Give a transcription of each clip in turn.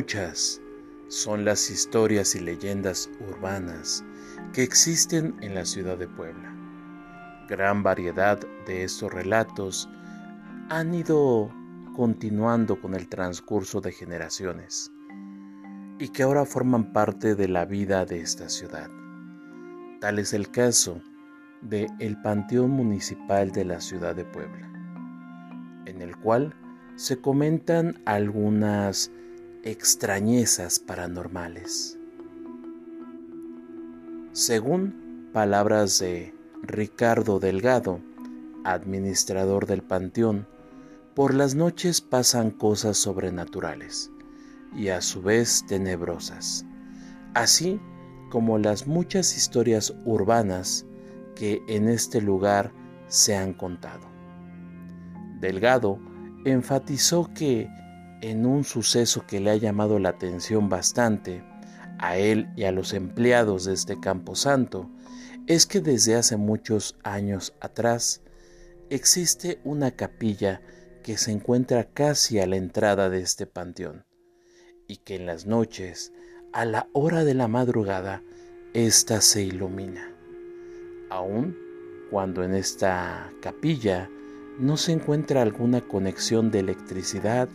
Muchas son las historias y leyendas urbanas que existen en la ciudad de Puebla. Gran variedad de estos relatos han ido continuando con el transcurso de generaciones y que ahora forman parte de la vida de esta ciudad. Tal es el caso de el Panteón Municipal de la ciudad de Puebla, en el cual se comentan algunas extrañezas paranormales. Según palabras de Ricardo Delgado, administrador del panteón, por las noches pasan cosas sobrenaturales y a su vez tenebrosas, así como las muchas historias urbanas que en este lugar se han contado. Delgado enfatizó que en un suceso que le ha llamado la atención bastante a él y a los empleados de este campo santo, es que desde hace muchos años atrás existe una capilla que se encuentra casi a la entrada de este panteón y que en las noches, a la hora de la madrugada, ésta se ilumina. Aun cuando en esta capilla no se encuentra alguna conexión de electricidad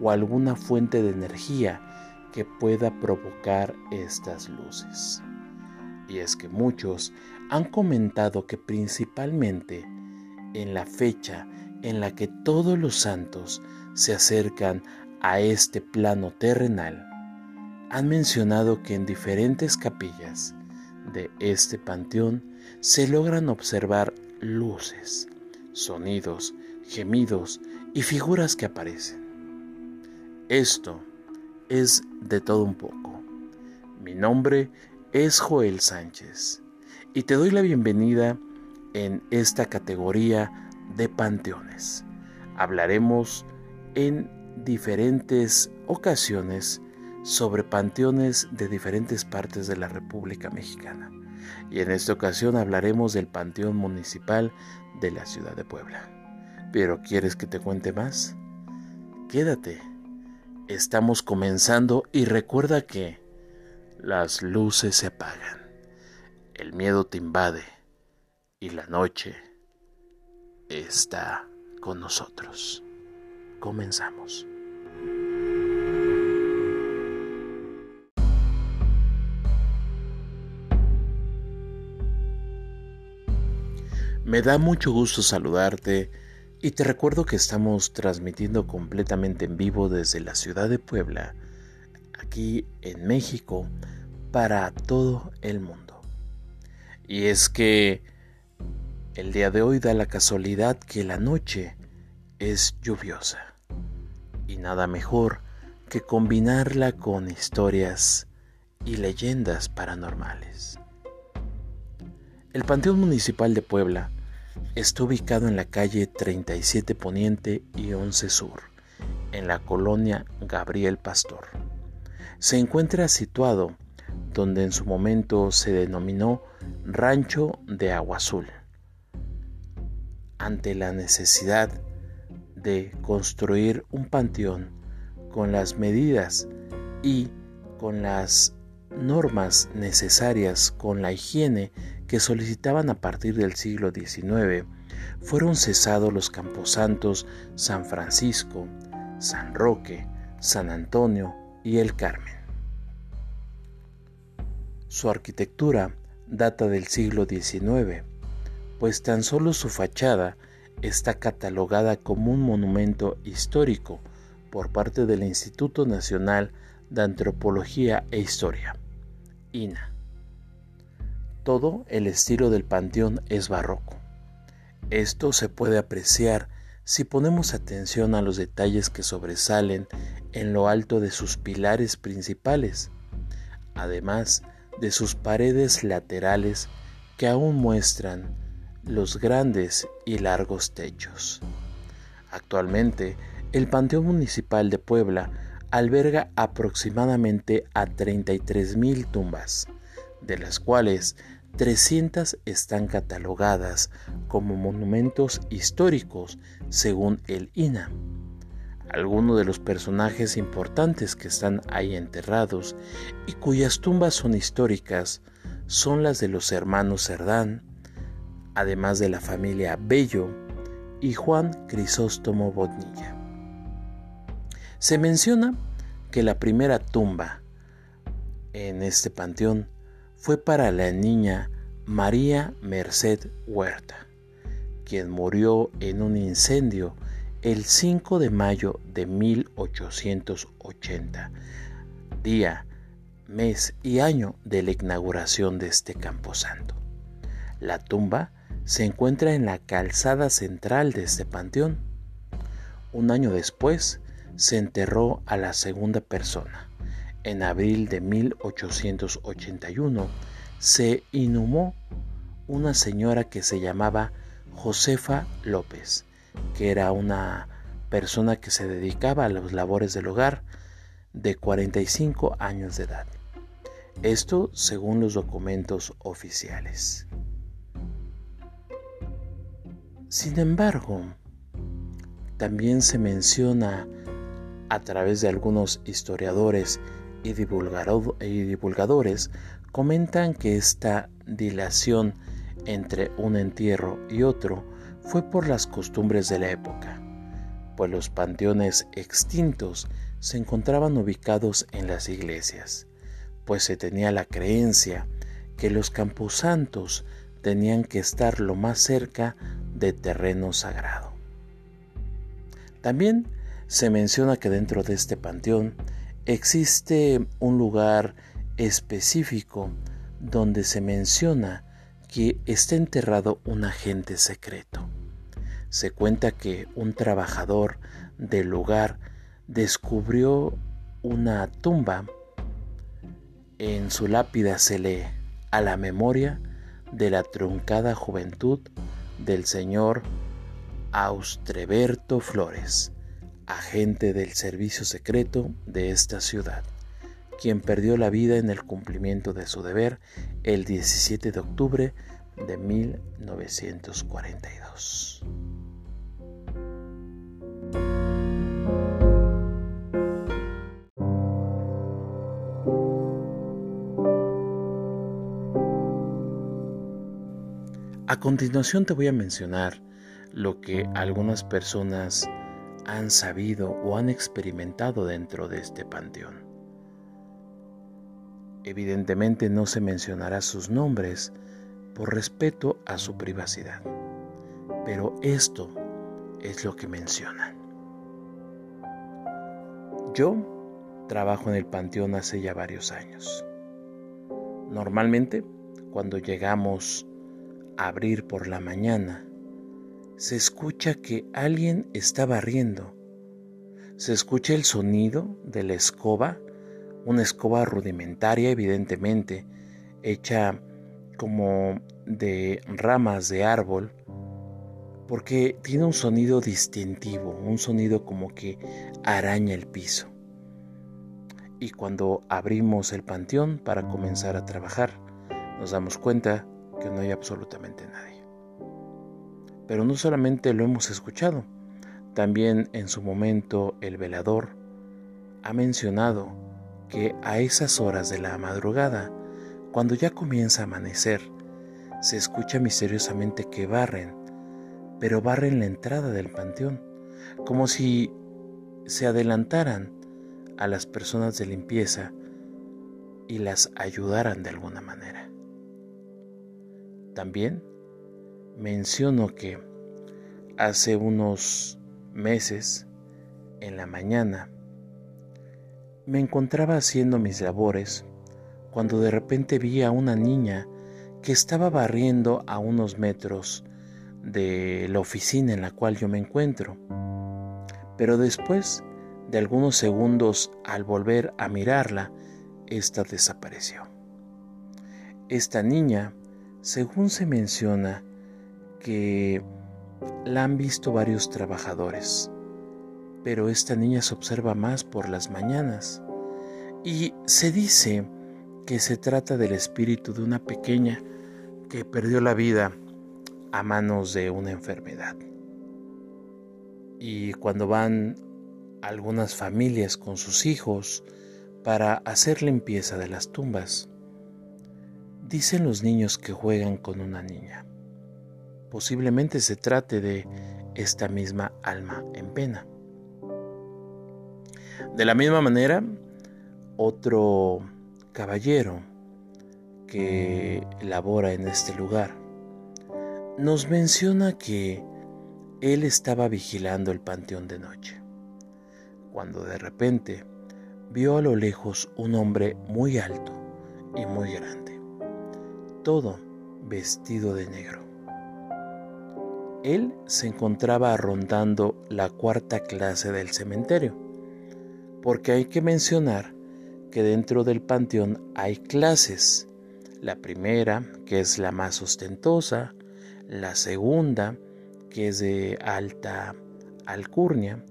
o alguna fuente de energía que pueda provocar estas luces. Y es que muchos han comentado que principalmente en la fecha en la que todos los santos se acercan a este plano terrenal, han mencionado que en diferentes capillas de este panteón se logran observar luces, sonidos, gemidos y figuras que aparecen. Esto es de todo un poco. Mi nombre es Joel Sánchez y te doy la bienvenida en esta categoría de panteones. Hablaremos en diferentes ocasiones sobre panteones de diferentes partes de la República Mexicana. Y en esta ocasión hablaremos del Panteón Municipal de la ciudad de Puebla. ¿Pero quieres que te cuente más? Quédate Estamos comenzando y recuerda que las luces se apagan, el miedo te invade y la noche está con nosotros. Comenzamos. Me da mucho gusto saludarte y te recuerdo que estamos transmitiendo completamente en vivo desde la ciudad de Puebla, aquí en México, para todo el mundo. Y es que el día de hoy da la casualidad que la noche es lluviosa. Y nada mejor que combinarla con historias y leyendas paranormales. El Panteón Municipal de Puebla Está ubicado en la calle 37 Poniente y 11 Sur, en la colonia Gabriel Pastor. Se encuentra situado donde en su momento se denominó Rancho de Agua Azul. Ante la necesidad de construir un panteón con las medidas y con las normas necesarias con la higiene que solicitaban a partir del siglo XIX, fueron cesados los camposantos San Francisco, San Roque, San Antonio y el Carmen. Su arquitectura data del siglo XIX, pues tan solo su fachada está catalogada como un monumento histórico por parte del Instituto Nacional de Antropología e Historia, INA. Todo el estilo del panteón es barroco. Esto se puede apreciar si ponemos atención a los detalles que sobresalen en lo alto de sus pilares principales, además de sus paredes laterales que aún muestran los grandes y largos techos. Actualmente, el Panteón Municipal de Puebla alberga aproximadamente a 33.000 tumbas, de las cuales 300 están catalogadas como monumentos históricos según el INA. Algunos de los personajes importantes que están ahí enterrados y cuyas tumbas son históricas son las de los hermanos Cerdán, además de la familia Bello y Juan Crisóstomo Bodnilla. Se menciona que la primera tumba en este panteón fue para la niña María Merced Huerta, quien murió en un incendio el 5 de mayo de 1880, día, mes y año de la inauguración de este camposanto. La tumba se encuentra en la calzada central de este panteón. Un año después se enterró a la segunda persona. En abril de 1881 se inhumó una señora que se llamaba Josefa López, que era una persona que se dedicaba a las labores del hogar de 45 años de edad. Esto según los documentos oficiales. Sin embargo, también se menciona a través de algunos historiadores y, divulgadores, comentan que esta dilación entre un entierro y otro fue por las costumbres de la época, pues los panteones extintos se encontraban ubicados en las iglesias, pues se tenía la creencia que los camposantos tenían que estar lo más cerca de terreno sagrado. También se menciona que dentro de este panteón existe un lugar específico donde se menciona que está enterrado un agente secreto. Se cuenta que un trabajador del lugar descubrió una tumba. En su lápida se lee a la memoria de la truncada juventud del señor Austreberto Flores, agente del servicio secreto de esta ciudad, quien perdió la vida en el cumplimiento de su deber el 17 de octubre de 1942. A continuación te voy a mencionar lo que algunas personas han sabido o han experimentado dentro de este panteón. Evidentemente no se mencionará sus nombres por respeto a su privacidad, pero esto es lo que mencionan. Yo trabajo en el panteón hace ya varios años. Normalmente, cuando llegamos a abrir por la mañana, se escucha que alguien está barriendo. Se escucha el sonido de la escoba, una escoba rudimentaria evidentemente, hecha como de ramas de árbol, porque tiene un sonido distintivo, un sonido como que araña el piso. Y cuando abrimos el panteón para comenzar a trabajar, nos damos cuenta que no hay absolutamente nadie. Pero no solamente lo hemos escuchado, también en su momento el velador ha mencionado que a esas horas de la madrugada, cuando ya comienza a amanecer, se escucha misteriosamente que barren, pero barren la entrada del panteón, como si se adelantaran a las personas de limpieza y las ayudaran de alguna manera. También menciono que hace unos meses, en la mañana, me encontraba haciendo mis labores cuando de repente vi a una niña que estaba barriendo a unos metros de la oficina en la cual yo me encuentro. Pero después de algunos segundos al volver a mirarla, ésta desapareció. Esta niña, según se menciona, que la han visto varios trabajadores, pero esta niña se observa más por las mañanas y se dice que se trata del espíritu de una pequeña que perdió la vida a manos de una enfermedad. Y cuando van algunas familias con sus hijos para hacer limpieza de las tumbas. Dicen los niños que juegan con una niña. Posiblemente se trate de esta misma alma en pena. De la misma manera, otro caballero que labora en este lugar nos menciona que él estaba vigilando el panteón de noche, cuando de repente vio a lo lejos un hombre muy alto y muy grande, todo vestido de negro. Él se encontraba rondando la cuarta clase del cementerio, porque hay que mencionar que dentro del panteón hay clases. La primera, que es la más ostentosa, la segunda, que es de alta alcurnia,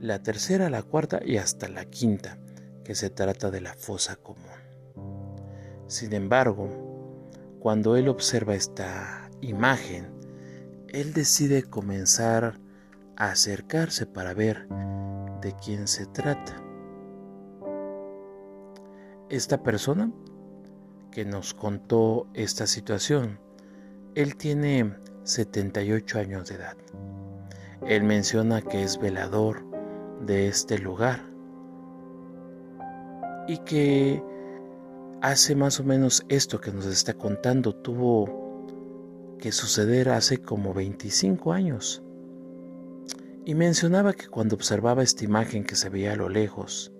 la tercera, la cuarta y hasta la quinta, que se trata de la fosa común. Sin embargo, cuando él observa esta imagen, él decide comenzar a acercarse para ver de quién se trata. Esta persona que nos contó esta situación él tiene 78 años de edad. Él menciona que es velador de este lugar y que hace más o menos esto que nos está contando tuvo que suceder hace como 25 años. Y mencionaba que cuando observaba esta imagen que se veía a lo lejos,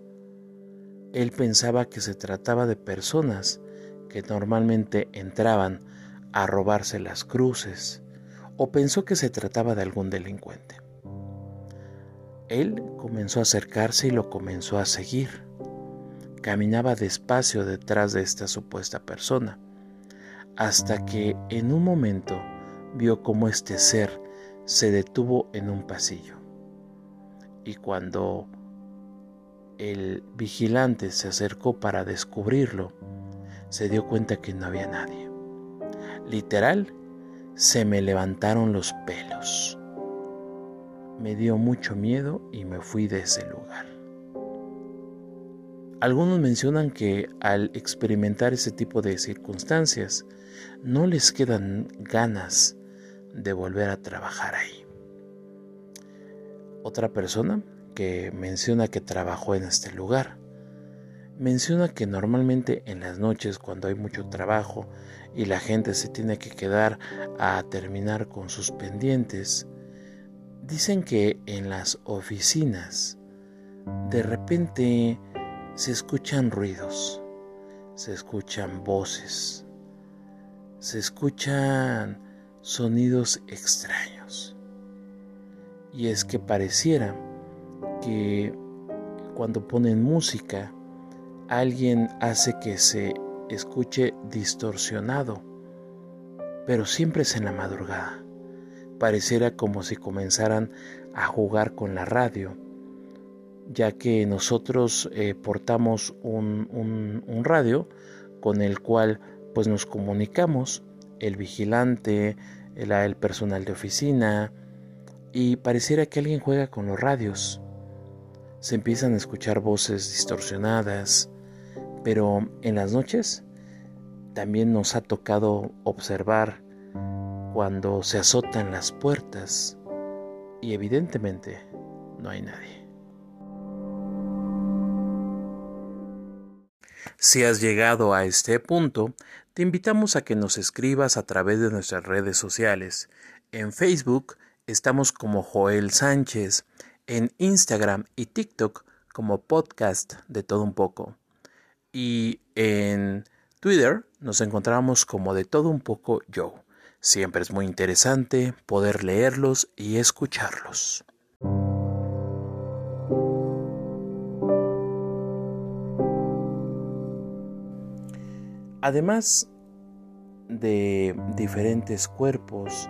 él pensaba que se trataba de personas que normalmente entraban a robarse las cruces o pensó que se trataba de algún delincuente. Él comenzó a acercarse y lo comenzó a seguir. Caminaba despacio detrás de esta supuesta persona, hasta que en un momento vio cómo este ser se detuvo en un pasillo. Y cuando el vigilante se acercó para descubrirlo, se dio cuenta que no había nadie. Literal, se me levantaron los pelos. Me dio mucho miedo y me fui de ese lugar. Algunos mencionan que al experimentar ese tipo de circunstancias no les quedan ganas de volver a trabajar ahí. Otra persona que menciona que trabajó en este lugar menciona que normalmente en las noches cuando hay mucho trabajo y la gente se tiene que quedar a terminar con sus pendientes, dicen que en las oficinas de repente se escuchan ruidos, se escuchan voces, se escuchan sonidos extraños. Y es que pareciera que cuando ponen música, alguien hace que se escuche distorsionado, pero siempre es en la madrugada. Pareciera como si comenzaran a jugar con la radio, ya que nosotros eh, portamos un, radio con el cual pues nos comunicamos, el vigilante, el personal de oficina, y pareciera que alguien juega con los radios. Se empiezan a escuchar voces distorsionadas, pero en las noches también nos ha tocado observar cuando se azotan las puertas y evidentemente no hay nadie. Si has llegado a este punto, te invitamos a que nos escribas a través de nuestras redes sociales. En Facebook estamos como Joel Sánchez, en Instagram y TikTok como podcast de todo un poco y en Twitter nos encontramos como de todo un poco yo. Siempre es muy interesante poder leerlos y escucharlos. Además de diferentes cuerpos,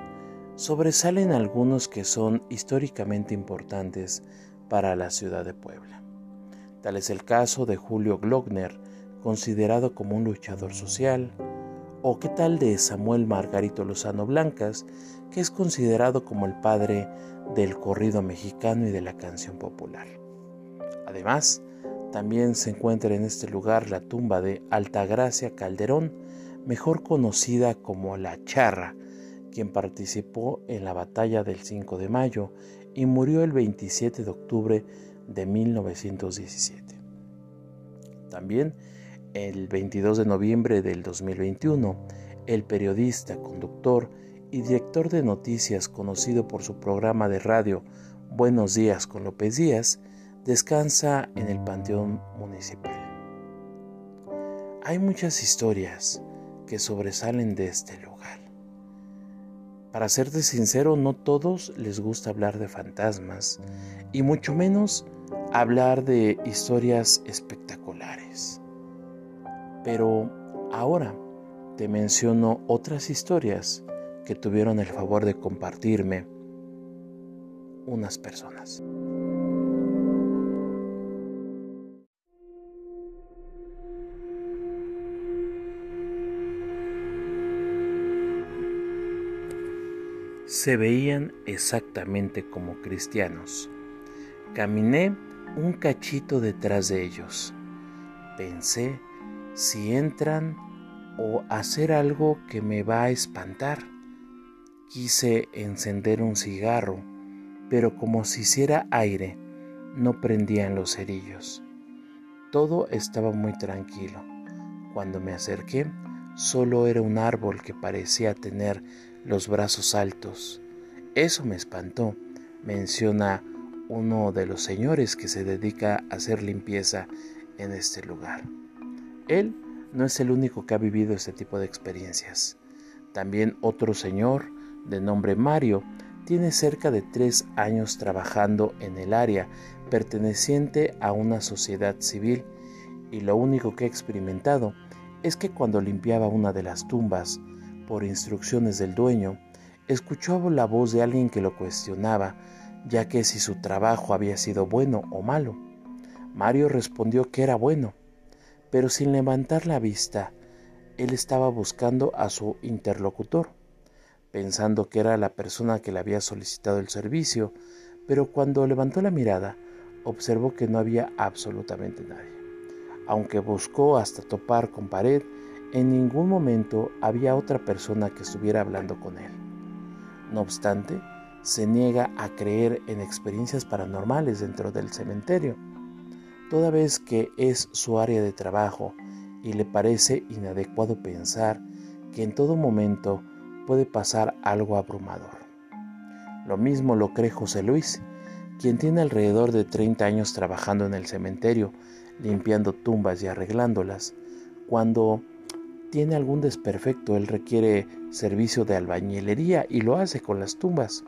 sobresalen algunos que son históricamente importantes para la ciudad de Puebla. Tal es el caso de Julio Glockner, considerado como un luchador social, o qué tal de Samuel Margarito Lozano Blancas, que es considerado como el padre del corrido mexicano y de la canción popular. Además, también se encuentra en este lugar la tumba de Altagracia Calderón, mejor conocida como la Charra, quien participó en la batalla del 5 de mayo y murió el 27 de octubre de 1917. También el 22 de noviembre del 2021, el periodista, conductor y director de noticias conocido por su programa de radio Buenos días con López Díaz, descansa en el Panteón Municipal. Hay muchas historias que sobresalen de este lugar. Para serte sincero, no todos les gusta hablar de fantasmas y mucho menos hablar de historias espectaculares. Pero ahora te menciono otras historias que tuvieron el favor de compartirme unas personas. Se veían exactamente como cristianos. Caminé un cachito detrás de ellos. Pensé si entran o hacer algo que me va a espantar. Quise encender un cigarro, pero como si hiciera aire, no prendían los cerillos. Todo estaba muy tranquilo. Cuando me acerqué, solo era un árbol que parecía tener los brazos altos. Eso me espantó, menciona uno de los señores que se dedica a hacer limpieza en este lugar. Él no es el único que ha vivido este tipo de experiencias. También otro señor de nombre Mario tiene cerca de tres años trabajando en el área perteneciente a una sociedad civil y lo único que ha experimentado es que cuando limpiaba una de las tumbas, por instrucciones del dueño, escuchó la voz de alguien que lo cuestionaba ya que si su trabajo había sido bueno o malo. Mario respondió que era bueno, pero sin levantar la vista, él estaba buscando a su interlocutor, pensando que era la persona que le había solicitado el servicio, pero cuando levantó la mirada, observó que no había absolutamente nadie. Aunque buscó hasta topar con pared, en ningún momento había otra persona que estuviera hablando con él. No obstante, se niega a creer en experiencias paranormales dentro del cementerio, toda vez que es su área de trabajo y le parece inadecuado pensar que en todo momento puede pasar algo abrumador. Lo mismo lo cree José Luis, quien tiene alrededor de 30 años trabajando en el cementerio, limpiando tumbas y arreglándolas. Cuando tiene algún desperfecto, él requiere servicio de albañilería y lo hace con las tumbas.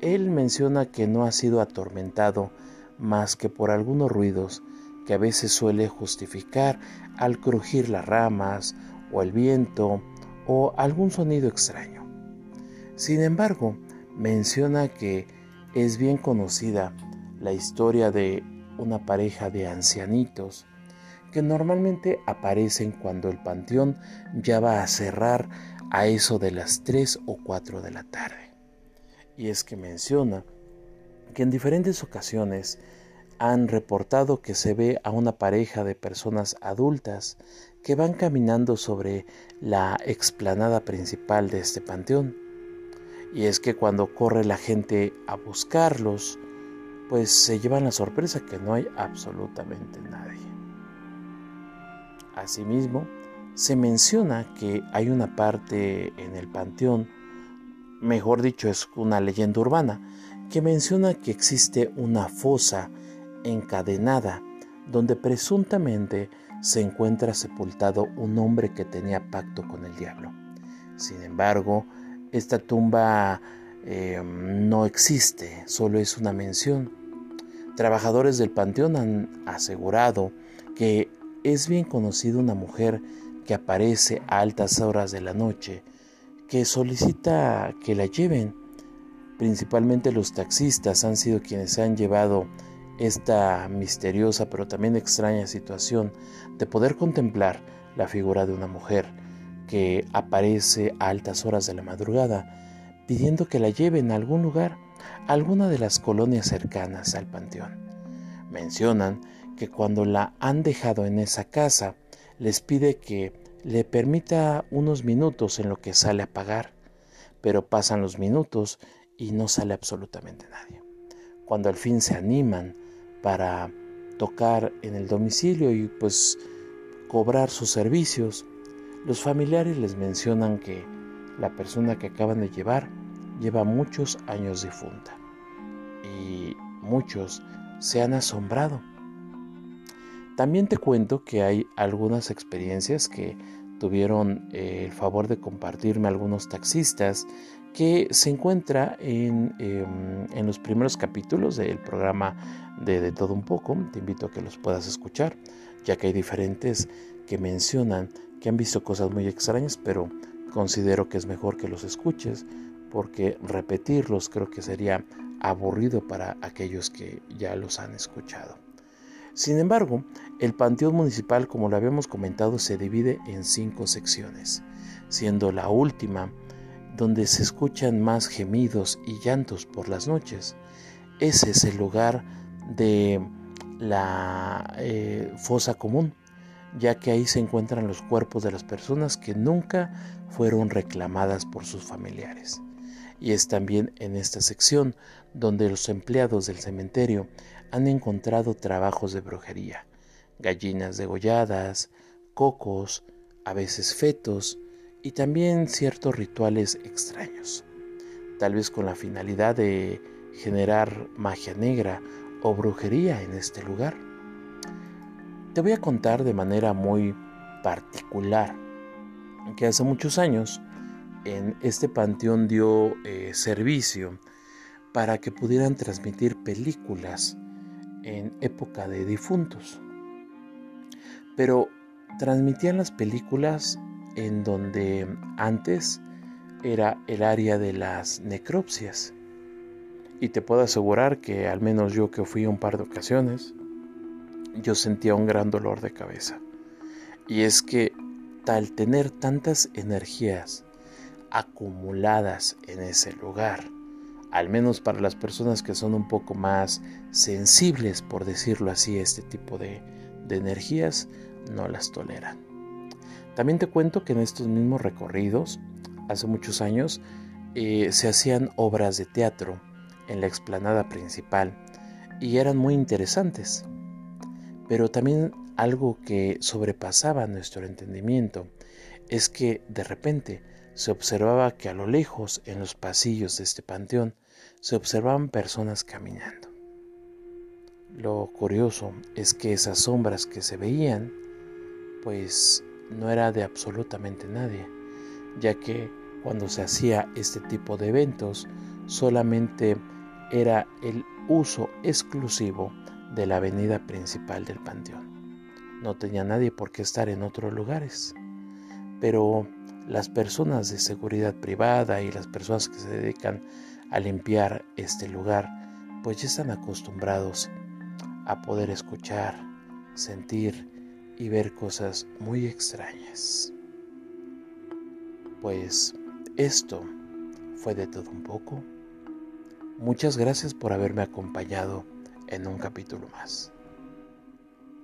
Él menciona que no ha sido atormentado más que por algunos ruidos que a veces suele justificar al crujir las ramas o el viento o algún sonido extraño. Sin embargo, menciona que es bien conocida la historia de una pareja de ancianitos que normalmente aparecen cuando el panteón ya va a cerrar a eso de las 3 o 4 de la tarde y es que menciona que en diferentes ocasiones han reportado que se ve a una pareja de personas adultas que van caminando sobre la explanada principal de este panteón. Y es que cuando corre la gente a buscarlos, pues se llevan la sorpresa que no hay absolutamente nadie. Asimismo, se menciona que hay una parte en el panteón mejor dicho es una leyenda urbana, que menciona que existe una fosa encadenada donde presuntamente se encuentra sepultado un hombre que tenía pacto con el diablo. Sin embargo, esta tumba eh, no existe, solo es una mención. Trabajadores del panteón han asegurado que es bien conocida una mujer que aparece a altas horas de la noche que solicita que la lleven. Principalmente los taxistas han sido quienes han llevado esta misteriosa pero también extraña situación de poder contemplar la figura de una mujer que aparece a altas horas de la madrugada pidiendo que la lleven a algún lugar, a alguna de las colonias cercanas al panteón. Mencionan que cuando la han dejado en esa casa, les pide que le permita unos minutos en lo que sale a pagar, pero pasan los minutos y no sale absolutamente nadie. Cuando al fin se animan para tocar en el domicilio y pues cobrar sus servicios, los familiares les mencionan que la persona que acaban de llevar lleva muchos años difunta y muchos se han asombrado. También te cuento que hay algunas experiencias que tuvieron eh, el favor de compartirme algunos taxistas que se encuentra en, em, en los primeros capítulos del programa de, de Todo un poco. Te invito a que los puedas escuchar, ya que hay diferentes que mencionan que han visto cosas muy extrañas, pero considero que es mejor que los escuches porque repetirlos creo que sería aburrido para aquellos que ya los han escuchado. Sin embargo, el Panteón Municipal, como lo habíamos comentado, se divide en cinco secciones, siendo la última donde se escuchan más gemidos y llantos por las noches. Ese es el lugar de la eh, fosa común, ya que ahí se encuentran los cuerpos de las personas que nunca fueron reclamadas por sus familiares. Y es también en esta sección donde los empleados del cementerio han encontrado trabajos de brujería, gallinas degolladas, cocos, a veces fetos, y también ciertos rituales extraños, tal vez con la finalidad de generar magia negra o brujería en este lugar. Te voy a contar de manera muy particular que hace muchos años en este panteón dio eh, servicio para que pudieran transmitir películas en época de difuntos. Pero transmitían las películas en donde antes era el área de las necropsias. Y te puedo asegurar que al menos yo que fui un par de ocasiones, yo sentía un gran dolor de cabeza. Y es que tal tener tantas energías acumuladas en ese lugar, al menos para las personas que son un poco más sensibles, por decirlo así, este tipo de, energías, no las toleran. También te cuento que en estos mismos recorridos, hace muchos años, eh, se hacían obras de teatro en la explanada principal y eran muy interesantes. Pero también algo que sobrepasaba nuestro entendimiento es que de repente se observaba que a lo lejos, en los pasillos de este panteón, se observaban personas caminando. Lo curioso es que esas sombras que se veían, pues no era de absolutamente nadie, ya que cuando se hacía este tipo de eventos solamente era el uso exclusivo de la avenida principal del panteón. No tenía nadie por qué estar en otros lugares. Pero las personas de seguridad privada y las personas que se dedican a limpiar este lugar, pues ya están acostumbrados a poder escuchar, sentir y ver cosas muy extrañas. Pues esto fue de todo un poco. Muchas gracias por haberme acompañado en un capítulo más.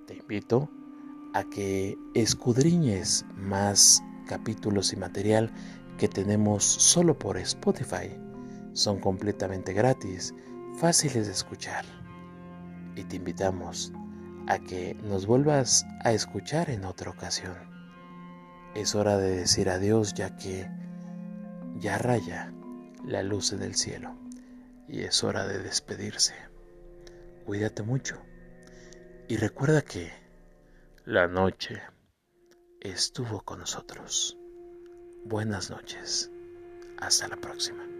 Te invito a que escudriñes más capítulos y material que tenemos solo por Spotify. Son completamente gratis, fáciles de escuchar. Y te invitamos a que nos vuelvas a escuchar en otra ocasión. Es hora de decir adiós ya que ya raya la luz del cielo y es hora de despedirse. Cuídate mucho y recuerda que la noche estuvo con nosotros. Buenas noches. Hasta la próxima.